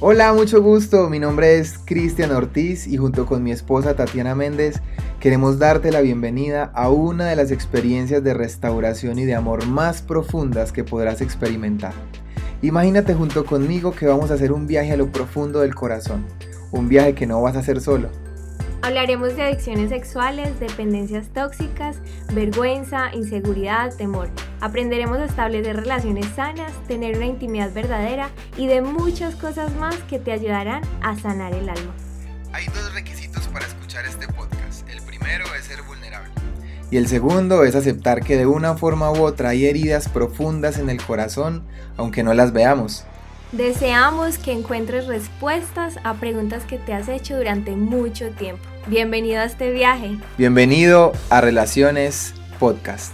Hola, mucho gusto. Mi nombre es Cristian Ortiz y junto con mi esposa Tatiana Méndez queremos darte la bienvenida a una de las experiencias de restauración y de amor más profundas que podrás experimentar. Imagínate junto conmigo que vamos a hacer un viaje a lo profundo del corazón, un viaje que no vas a hacer solo, Hablaremos de adicciones sexuales, dependencias tóxicas, vergüenza, inseguridad, temor. Aprenderemos a establecer relaciones sanas, tener una intimidad verdadera y de muchas cosas más que te ayudarán a sanar el alma. Hay dos requisitos para escuchar este podcast. El primero es ser vulnerable. Y el segundo es aceptar que de una forma u otra hay heridas profundas en el corazón, aunque no las veamos. Deseamos que encuentres respuestas a preguntas que te has hecho durante mucho tiempo. Bienvenido a este viaje. Bienvenido a Relaciones Podcast.